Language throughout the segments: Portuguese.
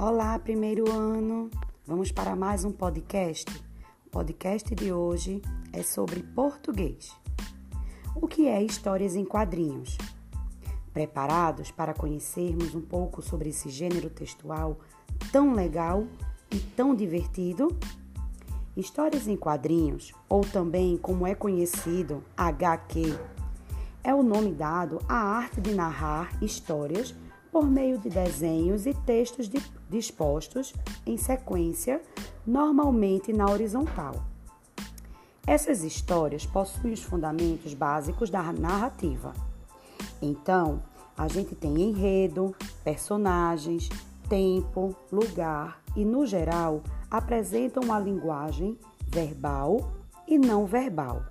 Olá, primeiro ano! Vamos para mais um podcast. O podcast de hoje é sobre português. O que é histórias em quadrinhos? Preparados para conhecermos um pouco sobre esse gênero textual tão legal e tão divertido? Histórias em quadrinhos, ou também como é conhecido, HQ, é o nome dado à arte de narrar histórias por meio de desenhos e textos dispostos em sequência, normalmente na horizontal. Essas histórias possuem os fundamentos básicos da narrativa. Então, a gente tem enredo, personagens, tempo, lugar e, no geral, apresentam uma linguagem verbal e não verbal.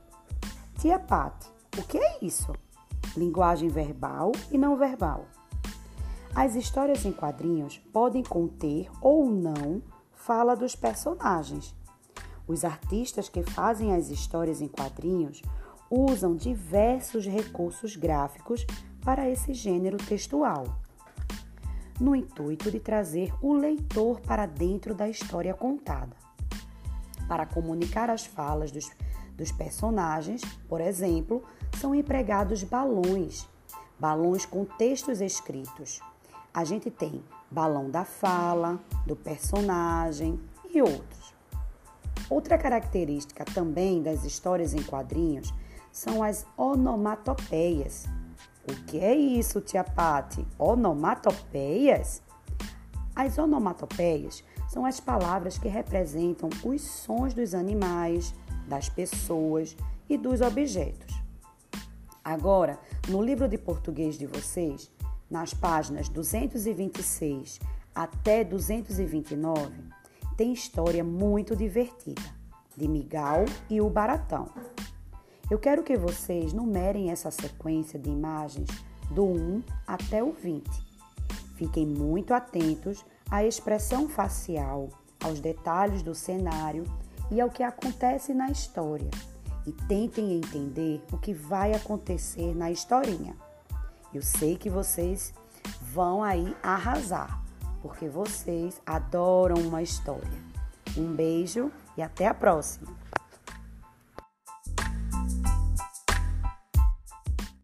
Tia Pati, o que é isso? Linguagem verbal e não verbal. As histórias em quadrinhos podem conter ou não fala dos personagens. Os artistas que fazem as histórias em quadrinhos usam diversos recursos gráficos para esse gênero textual, no intuito de trazer o leitor para dentro da história contada. Para comunicar as falas dos, dos personagens, por exemplo, são empregados balões, balões com textos escritos a gente tem balão da fala, do personagem e outros. Outra característica também das histórias em quadrinhos são as onomatopeias. O que é isso, tia Pati? Onomatopeias? As onomatopeias são as palavras que representam os sons dos animais, das pessoas e dos objetos. Agora, no livro de português de vocês, nas páginas 226 até 229, tem história muito divertida de Migal e o Baratão. Eu quero que vocês numerem essa sequência de imagens do 1 até o 20. Fiquem muito atentos à expressão facial, aos detalhes do cenário e ao que acontece na história. E tentem entender o que vai acontecer na historinha. Eu sei que vocês vão aí arrasar, porque vocês adoram uma história. Um beijo e até a próxima!